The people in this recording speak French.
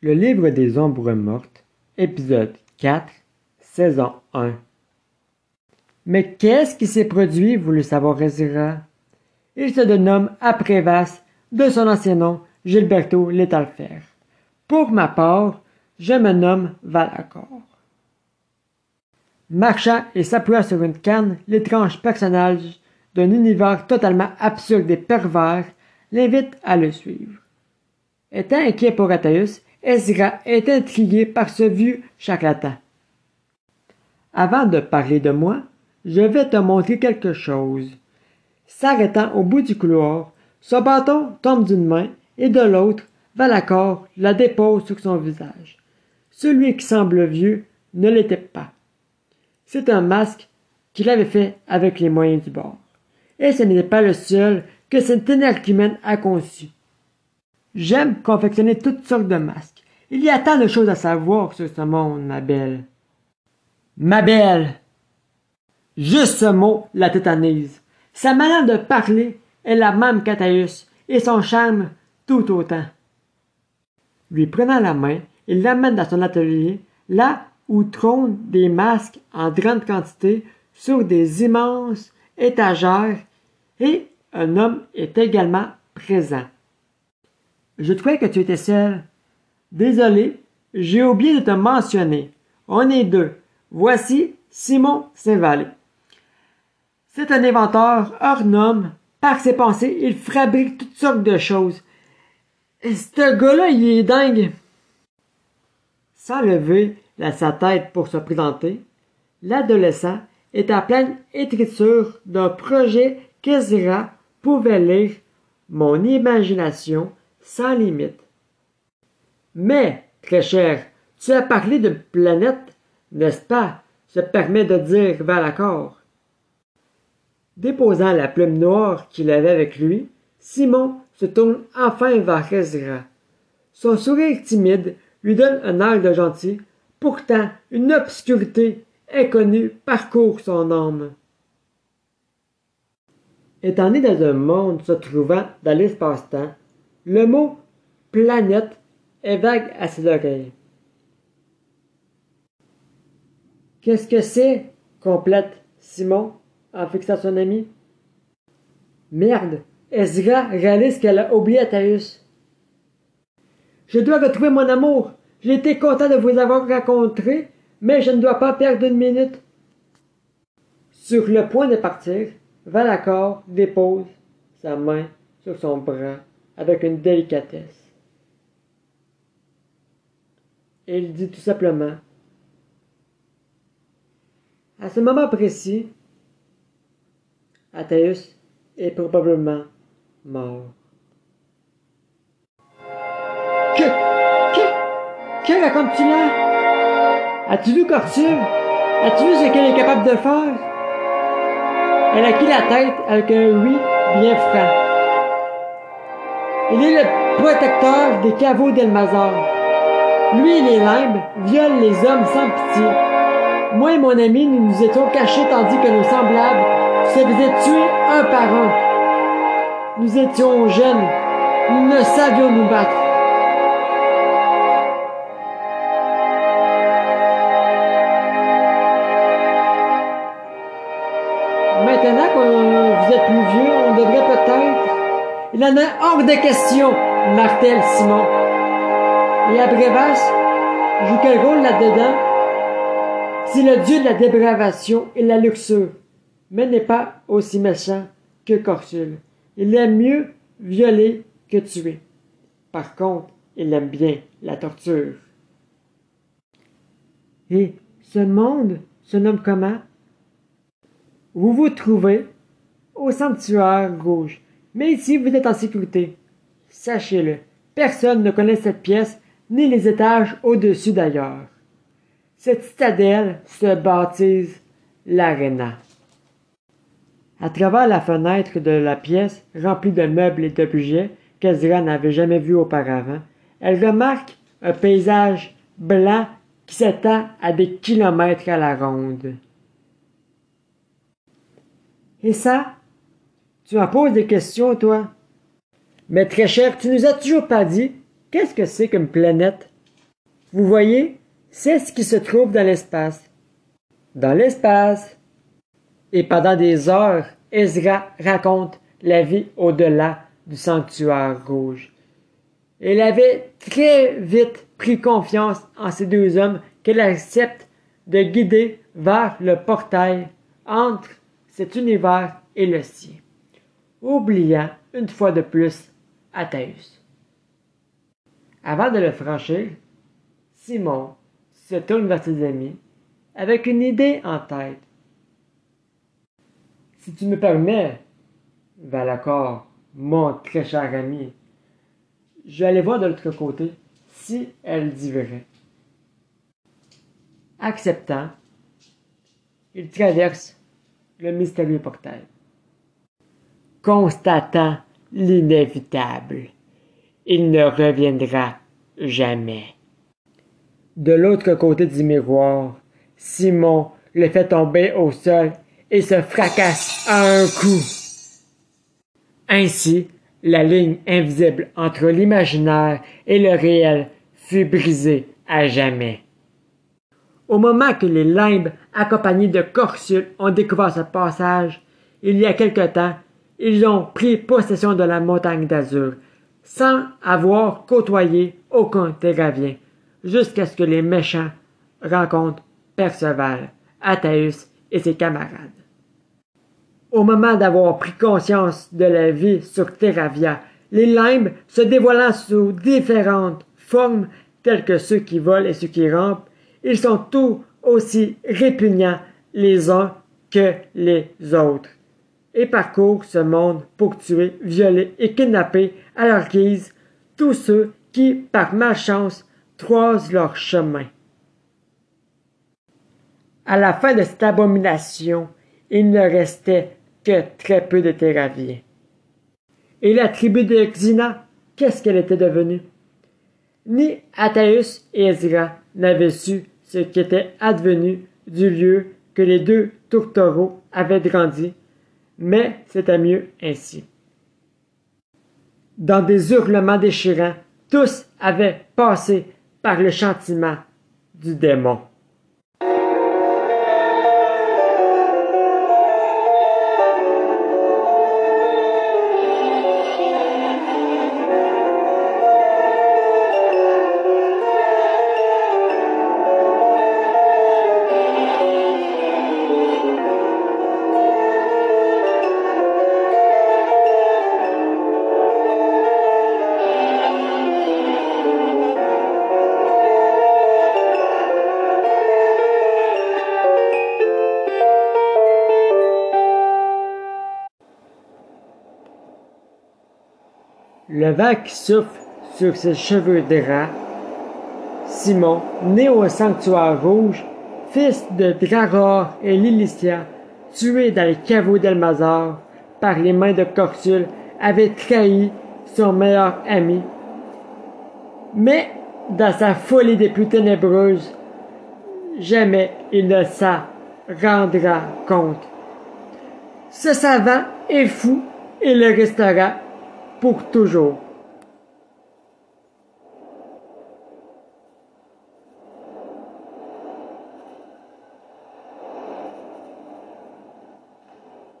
Le livre des ombres mortes, épisode 4, saison 1. Mais qu'est-ce qui s'est produit, voulut savoir Ezra? Il se dénomme Aprévas, de son ancien nom, Gilberto Létalfer. Pour ma part, je me nomme Valacor. Marchant et s'appuyant sur une canne, l'étrange personnage d'un univers totalement absurde et pervers l'invite à le suivre. Étant inquiet pour Athaeus, Ezra est intrigué par ce vieux charlatan. Avant de parler de moi, je vais te montrer quelque chose. S'arrêtant au bout du couloir, son bâton tombe d'une main et de l'autre, Valacor la dépose sur son visage. Celui qui semble vieux ne l'était pas. C'est un masque qu'il avait fait avec les moyens du bord. Et ce n'était pas le seul que cet énergumène a conçu. J'aime confectionner toutes sortes de masques. Il y a tant de choses à savoir sur ce monde, ma belle. Ma belle! Juste ce mot la tétanise. Sa manière de parler est la même qu'Athaïus, et son charme tout autant. Lui prenant la main, il l'amène dans son atelier, là où trônent des masques en grande quantité sur des immenses étagères, et un homme est également présent. Je trouvais que tu étais seul. Désolé, j'ai oublié de te mentionner. On est deux. Voici Simon saint C'est un inventeur hors norme. Par ses pensées, il fabrique toutes sortes de choses. Et ce gars-là, il est dingue. Sans lever la, sa tête pour se présenter, l'adolescent est en pleine écriture d'un projet qu'Ezra pouvait lire Mon imagination sans limite. Mais, très cher, tu as parlé de planète, n'est-ce pas? se permet de dire Valacor. Déposant la plume noire qu'il avait avec lui, Simon se tourne enfin vers Ezra. Son sourire timide lui donne un air de gentil, pourtant une obscurité inconnue parcourt son âme. Étant né dans un monde se trouvant dans l'espace-temps, le mot planète est vague à ses oreilles. Qu'est-ce que c'est? complète Simon? en fixant son ami. Merde! Ezra réalise qu'elle a oublié Athaïus. Je dois retrouver mon amour. J'ai été content de vous avoir rencontré, mais je ne dois pas perdre une minute. Sur le point de partir, Valacor dépose sa main sur son bras avec une délicatesse. Et il dit tout simplement À ce moment précis, Athéus est probablement mort. Que, que, que racontes-tu là? As-tu vu Cortule? As-tu vu ce qu'elle est capable de faire? Elle a quitté la tête avec un oui bien franc. Il est le protecteur des caveaux d'Elmazar. Lui et les limbes violent les hommes sans pitié. Moi et mon ami, nous nous étions cachés tandis que nos semblables se faisaient tuer un par un. Nous étions jeunes. Nous ne savions nous battre. Maintenant que vous êtes plus vieux, on devrait il en a hors de question, martèle Simon. Et Abrévas joue quel rôle là-dedans? C'est le dieu de la dépravation et de la luxure, mais n'est pas aussi méchant que Corsule. Il aime mieux violer que tuer. Par contre, il aime bien la torture. Et ce monde se nomme comment? Vous vous trouvez au sanctuaire rouge. Mais ici, vous êtes en sécurité. Sachez-le, personne ne connaît cette pièce, ni les étages au-dessus d'ailleurs. Cette citadelle se baptise l'Arena. À travers la fenêtre de la pièce, remplie de meubles et d'objets qu'Ezra n'avait jamais vus auparavant, elle remarque un paysage blanc qui s'étend à des kilomètres à la ronde. Et ça, tu m'en poses des questions, toi? Mais très cher, tu nous as toujours pas dit qu'est-ce que c'est qu'une planète? Vous voyez, c'est ce qui se trouve dans l'espace. Dans l'espace. Et pendant des heures, Ezra raconte la vie au-delà du sanctuaire rouge. Elle avait très vite pris confiance en ces deux hommes qu'elle accepte de guider vers le portail entre cet univers et le sien, oubliant une fois de plus Athaeus. Avant de le franchir, Simon se tourne vers ses amis avec une idée en tête. Si tu me permets, Valacor, mon très cher ami, je vais aller voir de l'autre côté si elle dit vrai. Acceptant, il traverse le mystérieux portail. Constatant l'inévitable, il ne reviendra jamais. De l'autre côté du miroir, Simon le fait tomber au sol et se fracasse à un coup. Ainsi, la ligne invisible entre l'imaginaire et le réel fut brisée à jamais. Au moment que les limbes, accompagnés de Corsul, ont découvert ce passage, il y a quelque temps, ils ont pris possession de la montagne d'Azur, sans avoir côtoyé aucun Terravien, jusqu'à ce que les méchants rencontrent Perceval, Athaeus et ses camarades. Au moment d'avoir pris conscience de la vie sur Terravia, les limbes se dévoilant sous différentes formes telles que ceux qui volent et ceux qui rampent, ils sont tous aussi répugnants les uns que les autres et parcourent ce monde pour tuer, violer et kidnapper à leur guise tous ceux qui, par malchance, croisent leur chemin. À la fin de cette abomination, il ne restait que très peu de Théraviens. Et la tribu de Xina, qu'est-ce qu'elle était devenue? Ni Athaeus et Ezra n'avaient su ce qui était advenu du lieu que les deux tourtereaux avaient grandi, mais c'était mieux ainsi. Dans des hurlements déchirants, tous avaient passé par le chantiment du démon. Le vent souffle sur ses cheveux draps. Simon, né au sanctuaire rouge, fils de Draror et Lilicia, tué dans les caveaux d'Elmazar par les mains de Corsul, avait trahi son meilleur ami. Mais, dans sa folie des plus ténébreuses, jamais il ne s'en rendra compte. Ce savant est fou et le restera pour toujours.